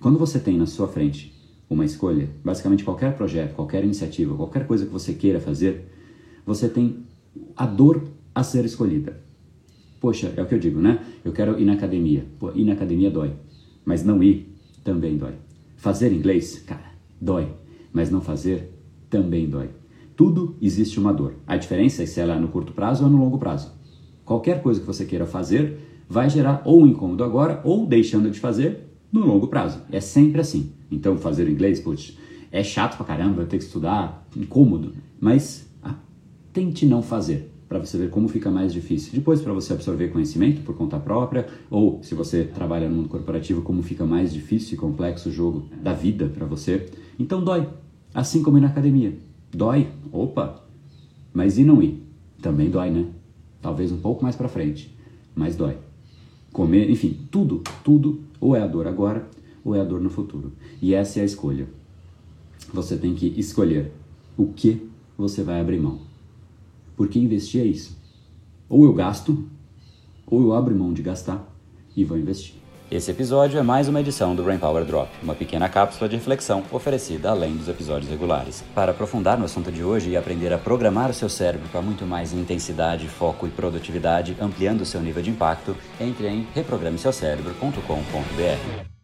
Quando você tem na sua frente uma escolha, basicamente qualquer projeto, qualquer iniciativa, qualquer coisa que você queira fazer, você tem a dor a ser escolhida. Poxa, é o que eu digo, né? Eu quero ir na academia. Pô, ir na academia dói. Mas não ir também dói. Fazer inglês, cara, dói. Mas não fazer também dói. Tudo existe uma dor. A diferença é se ela é no curto prazo ou no longo prazo. Qualquer coisa que você queira fazer vai gerar ou um incômodo agora ou deixando de fazer no longo prazo. É sempre assim. Então, fazer inglês, putz, é chato pra caramba, ter que estudar, incômodo. Mas ah, tente não fazer para você ver como fica mais difícil. Depois, para você absorver conhecimento por conta própria, ou se você trabalha no mundo corporativo, como fica mais difícil e complexo o jogo da vida para você. Então, dói. Assim como ir na academia. Dói? Opa! Mas e não ir? Também dói, né? Talvez um pouco mais para frente, mas dói. Comer, enfim, tudo, tudo, ou é a dor agora, ou é a dor no futuro. E essa é a escolha. Você tem que escolher o que você vai abrir mão. Porque investir é isso. Ou eu gasto, ou eu abro mão de gastar e vou investir. Esse episódio é mais uma edição do Brain Power Drop, uma pequena cápsula de reflexão oferecida além dos episódios regulares. Para aprofundar no assunto de hoje e aprender a programar o seu cérebro para muito mais intensidade, foco e produtividade, ampliando o seu nível de impacto, entre em reprogrameseucerebro.com.br.